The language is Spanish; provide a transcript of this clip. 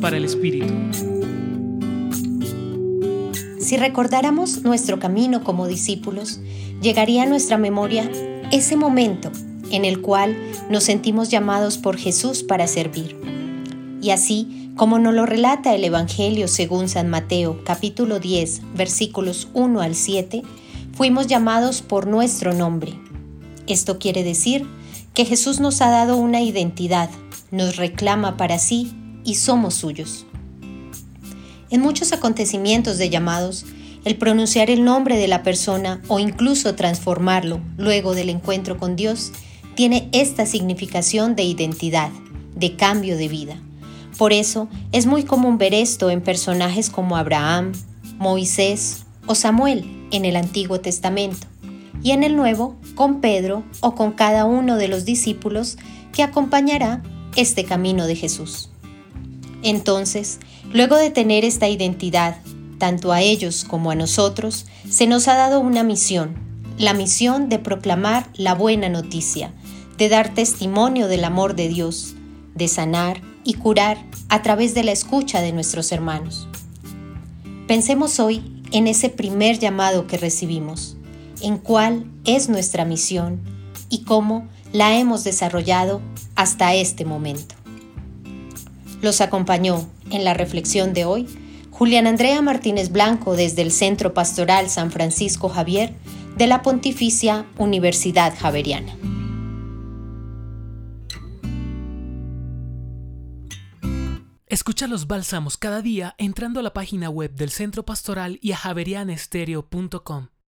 Para el Espíritu. Si recordáramos nuestro camino como discípulos, llegaría a nuestra memoria ese momento en el cual nos sentimos llamados por Jesús para servir. Y así, como nos lo relata el Evangelio según San Mateo capítulo 10 versículos 1 al 7, fuimos llamados por nuestro nombre. Esto quiere decir que Jesús nos ha dado una identidad, nos reclama para sí y somos suyos. En muchos acontecimientos de llamados, el pronunciar el nombre de la persona o incluso transformarlo luego del encuentro con Dios tiene esta significación de identidad, de cambio de vida. Por eso es muy común ver esto en personajes como Abraham, Moisés o Samuel en el Antiguo Testamento y en el Nuevo con Pedro o con cada uno de los discípulos que acompañará este camino de Jesús. Entonces, luego de tener esta identidad, tanto a ellos como a nosotros, se nos ha dado una misión, la misión de proclamar la buena noticia, de dar testimonio del amor de Dios, de sanar y curar a través de la escucha de nuestros hermanos. Pensemos hoy en ese primer llamado que recibimos, en cuál es nuestra misión y cómo la hemos desarrollado hasta este momento. Los acompañó en la reflexión de hoy Julián Andrea Martínez Blanco desde el Centro Pastoral San Francisco Javier de la Pontificia Universidad Javeriana. Escucha los bálsamos cada día entrando a la página web del Centro Pastoral y a javerianestereo.com.